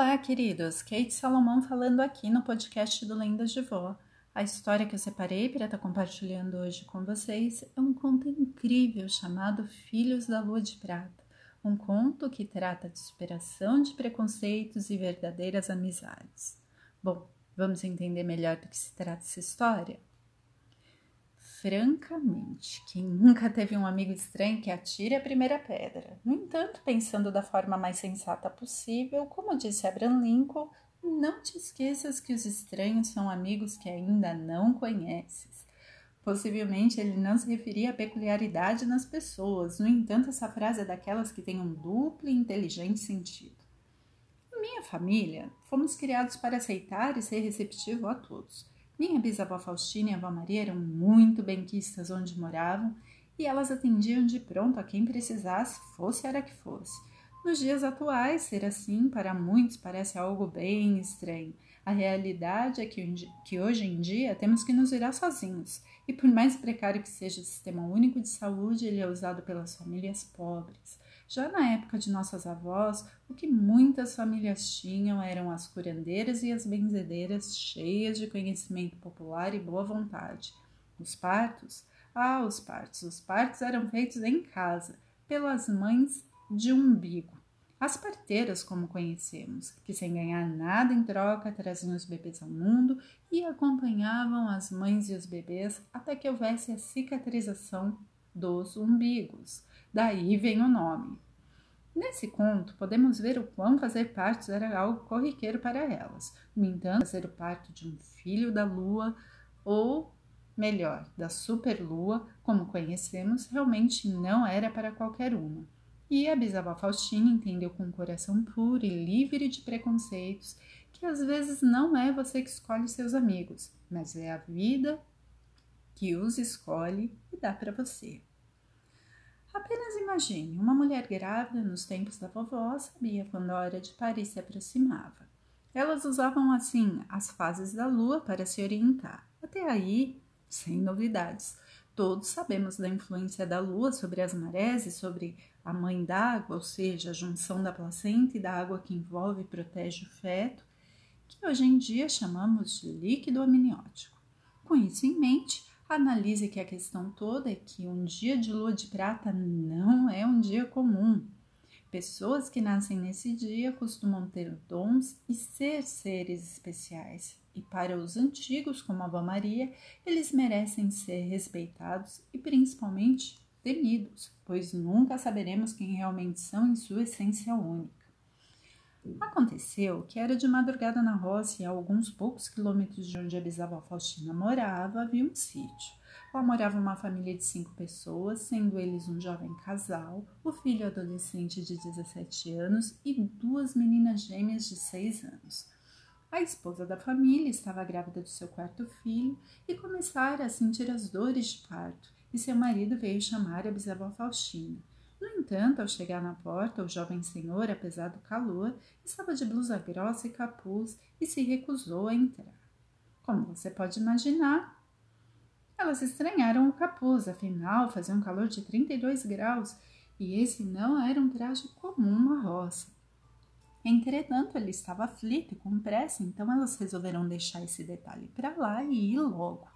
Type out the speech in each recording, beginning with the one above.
Olá, queridos! Kate Salomão falando aqui no podcast do Lendas de Vó. A história que eu separei para estar compartilhando hoje com vocês é um conto incrível chamado Filhos da Lua de Prata. Um conto que trata de superação de preconceitos e verdadeiras amizades. Bom, vamos entender melhor do que se trata essa história? Francamente, quem nunca teve um amigo estranho que atire a primeira pedra? No entanto, pensando da forma mais sensata possível, como disse Abraham Lincoln, não te esqueças que os estranhos são amigos que ainda não conheces. Possivelmente ele não se referia à peculiaridade nas pessoas, no entanto, essa frase é daquelas que tem um duplo e inteligente sentido. Em minha família, fomos criados para aceitar e ser receptivo a todos. Minha bisavó Faustina e avó Maria eram muito benquistas onde moravam e elas atendiam de pronto a quem precisasse, fosse era que fosse. Nos dias atuais, ser assim para muitos parece algo bem estranho. A realidade é que, que hoje em dia temos que nos virar sozinhos, e por mais precário que seja o sistema único de saúde, ele é usado pelas famílias pobres. Já na época de nossas avós, o que muitas famílias tinham eram as curandeiras e as benzedeiras cheias de conhecimento popular e boa vontade. Os partos? Ah, os partos. Os partos eram feitos em casa, pelas mães de umbigo. As parteiras, como conhecemos, que sem ganhar nada em troca traziam os bebês ao mundo e acompanhavam as mães e os bebês até que houvesse a cicatrização dos umbigos. Daí vem o nome. Nesse conto, podemos ver o quão fazer partos era algo corriqueiro para elas. No entanto, fazer o parto de um filho da lua, ou melhor, da superlua, como conhecemos, realmente não era para qualquer uma. E a bisavó Faustina entendeu com um coração puro e livre de preconceitos que às vezes não é você que escolhe seus amigos, mas é a vida que os escolhe e dá para você. Apenas imagine, uma mulher grávida nos tempos da vovó sabia quando a hora de parir se aproximava. Elas usavam assim as fases da lua para se orientar. Até aí, sem novidades. Todos sabemos da influência da lua sobre as marés e sobre a mãe d'água, ou seja, a junção da placenta e da água que envolve e protege o feto, que hoje em dia chamamos de líquido amniótico. Com isso em mente, Analise que a questão toda é que um dia de lua de prata não é um dia comum. Pessoas que nascem nesse dia costumam ter dons e ser seres especiais. E para os antigos, como a Avó Maria, eles merecem ser respeitados e principalmente temidos, pois nunca saberemos quem realmente são em sua essência única. Aconteceu que era de madrugada na roça e a alguns poucos quilômetros de onde a bisavó Faustina morava havia um sítio. Lá morava uma família de cinco pessoas, sendo eles um jovem casal, o filho adolescente de 17 anos e duas meninas gêmeas de 6 anos. A esposa da família estava grávida do seu quarto filho e começara a sentir as dores de parto, e seu marido veio chamar a bisavó Faustina. No entanto, ao chegar na porta, o jovem senhor, apesar do calor, estava de blusa grossa e capuz e se recusou a entrar. Como você pode imaginar, elas estranharam o capuz, afinal fazia um calor de 32 graus e esse não era um traje comum na roça. Entretanto, ele estava aflito e com pressa, então elas resolveram deixar esse detalhe para lá e ir logo.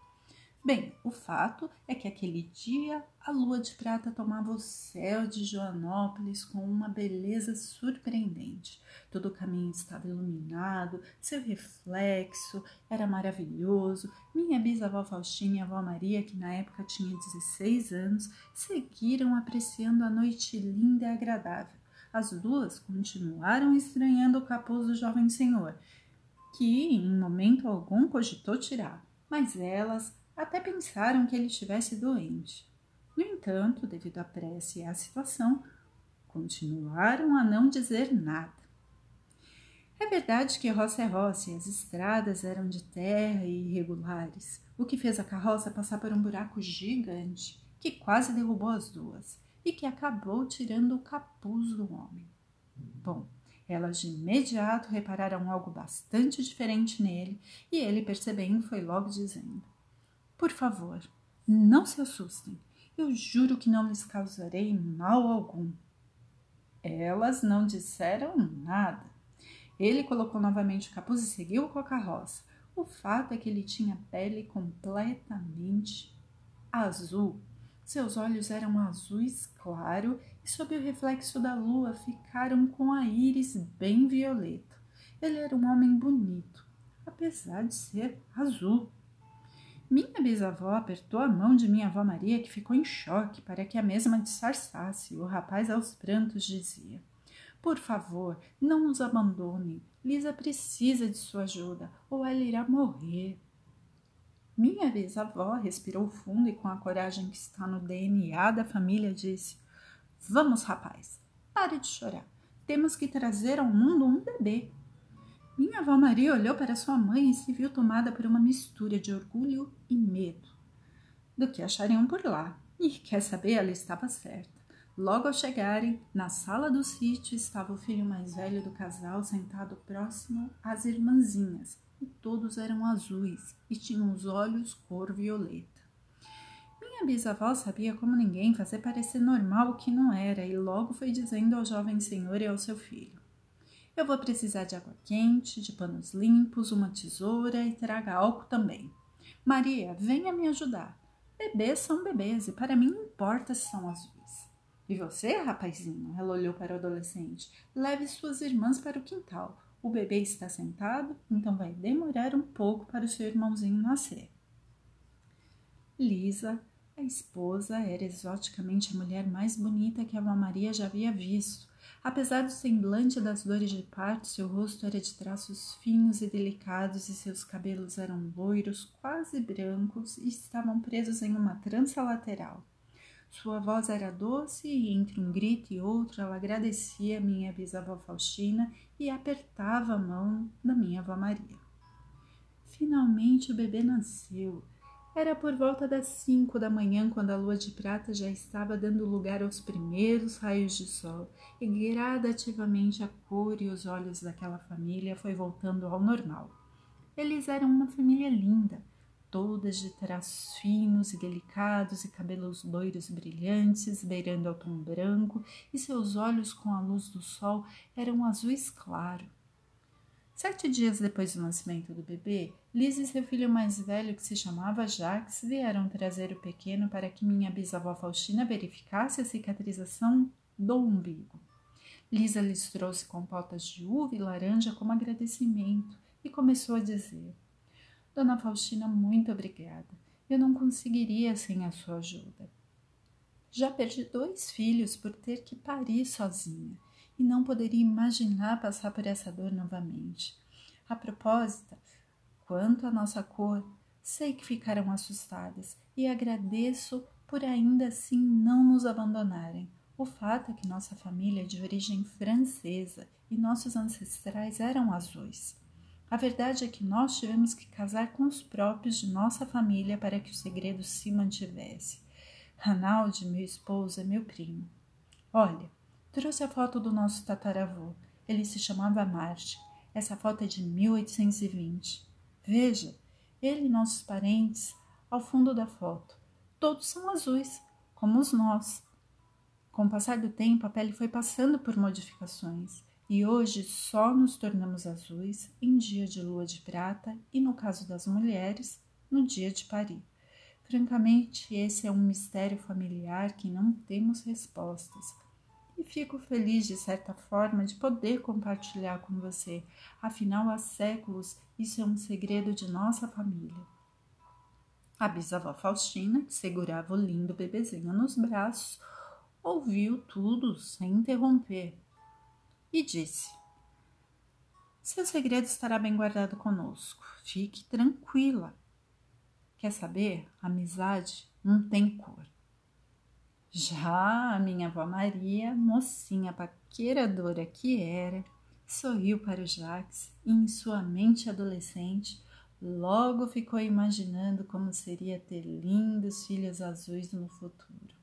Bem, o fato é que aquele dia a lua de prata tomava o céu de Joanópolis com uma beleza surpreendente. Todo o caminho estava iluminado, seu reflexo era maravilhoso. Minha bisavó Faustina e a avó Maria, que na época tinha 16 anos, seguiram apreciando a noite linda e agradável. As duas continuaram estranhando o capuz do jovem senhor, que em momento algum cogitou tirar, mas elas até pensaram que ele estivesse doente. No entanto, devido à pressa e à situação, continuaram a não dizer nada. É verdade que roça é roça e as estradas eram de terra e irregulares, o que fez a carroça passar por um buraco gigante que quase derrubou as duas e que acabou tirando o capuz do homem. Bom, elas de imediato repararam algo bastante diferente nele e ele, percebendo, foi logo dizendo: por favor, não se assustem. Eu juro que não lhes causarei mal algum. Elas não disseram nada. Ele colocou novamente o capuz e seguiu com a carroça. O fato é que ele tinha pele completamente azul. Seus olhos eram azuis claro e, sob o reflexo da lua, ficaram com a íris bem violeta. Ele era um homem bonito, apesar de ser azul. Minha bisavó apertou a mão de minha avó Maria, que ficou em choque, para que a mesma disfarçasse. O rapaz, aos prantos, dizia: Por favor, não nos abandonem. Lisa precisa de sua ajuda, ou ela irá morrer. Minha bisavó respirou fundo e, com a coragem que está no DNA da família, disse: Vamos, rapaz, pare de chorar. Temos que trazer ao mundo um bebê. Minha avó Maria olhou para sua mãe e se viu tomada por uma mistura de orgulho e medo do que achariam por lá. E quer saber, ela estava certa. Logo ao chegarem, na sala do sítio estava o filho mais velho do casal sentado próximo às irmãzinhas, e todos eram azuis e tinham os olhos cor violeta. Minha bisavó sabia como ninguém fazer parecer normal o que não era e logo foi dizendo ao jovem senhor e ao seu filho: eu vou precisar de água quente, de panos limpos, uma tesoura e traga álcool também. Maria, venha me ajudar. Bebês são bebês e para mim não importa se são azuis. E você, rapazinho? Ela olhou para o adolescente. Leve suas irmãs para o quintal. O bebê está sentado, então vai demorar um pouco para o seu irmãozinho nascer. Lisa, a esposa, era exoticamente a mulher mais bonita que a Maria já havia visto. Apesar do semblante das dores de parto, seu rosto era de traços finos e delicados e seus cabelos eram loiros, quase brancos e estavam presos em uma trança lateral. Sua voz era doce e entre um grito e outro ela agradecia minha bisavó Faustina e apertava a mão da minha avó Maria. Finalmente o bebê nasceu era por volta das cinco da manhã quando a lua de prata já estava dando lugar aos primeiros raios de sol e gradativamente a cor e os olhos daquela família foi voltando ao normal. Eles eram uma família linda, todas de traços finos e delicados e cabelos loiros brilhantes beirando ao tom branco e seus olhos com a luz do sol eram azuis claro. Sete dias depois do nascimento do bebê, Liz e seu filho mais velho, que se chamava Jacques, vieram trazer o pequeno para que minha bisavó Faustina verificasse a cicatrização do umbigo. Lisa lhes trouxe compotas de uva e laranja como agradecimento e começou a dizer: Dona Faustina, muito obrigada. Eu não conseguiria sem a sua ajuda. Já perdi dois filhos por ter que parir sozinha e não poderia imaginar passar por essa dor novamente. A propósito, quanto à nossa cor, sei que ficaram assustadas e agradeço por ainda assim não nos abandonarem. O fato é que nossa família é de origem francesa e nossos ancestrais eram azuis. A verdade é que nós tivemos que casar com os próprios de nossa família para que o segredo se mantivesse. Ranaldi, meu esposo, é meu primo. Olha, Trouxe a foto do nosso tataravô. Ele se chamava Marte. Essa foto é de 1820. Veja, ele e nossos parentes ao fundo da foto. Todos são azuis, como os nós. Com o passar do tempo, a pele foi passando por modificações e hoje só nos tornamos azuis em dia de lua de prata e, no caso das mulheres, no dia de parir. Francamente, esse é um mistério familiar que não temos respostas e fico feliz, de certa forma, de poder compartilhar com você. Afinal, há séculos isso é um segredo de nossa família. A bisavó Faustina, que segurava o lindo bebezinho nos braços, ouviu tudo sem interromper e disse: Seu segredo estará bem guardado conosco. Fique tranquila. Quer saber? Amizade não tem cor. Já a minha avó Maria, mocinha paqueradora que era, sorriu para o Jacques e, em sua mente adolescente, logo ficou imaginando como seria ter lindos filhos azuis no futuro.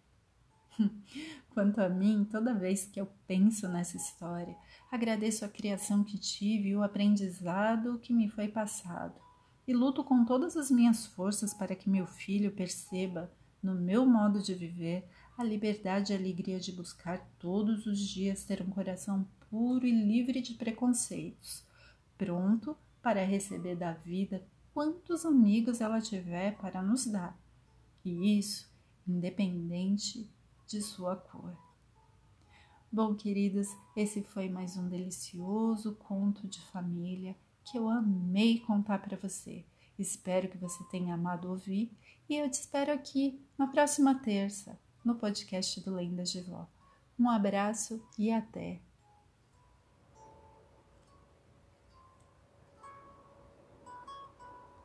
Quanto a mim, toda vez que eu penso nessa história, agradeço a criação que tive e o aprendizado que me foi passado, e luto com todas as minhas forças para que meu filho perceba, no meu modo de viver, a liberdade e a alegria de buscar todos os dias ter um coração puro e livre de preconceitos. pronto para receber da vida quantos amigos ela tiver para nos dar, e isso independente de sua cor. Bom, queridos, esse foi mais um delicioso conto de família que eu amei contar para você. Espero que você tenha amado ouvir e eu te espero aqui na próxima terça no podcast do Lendas de Vó. Um abraço e até!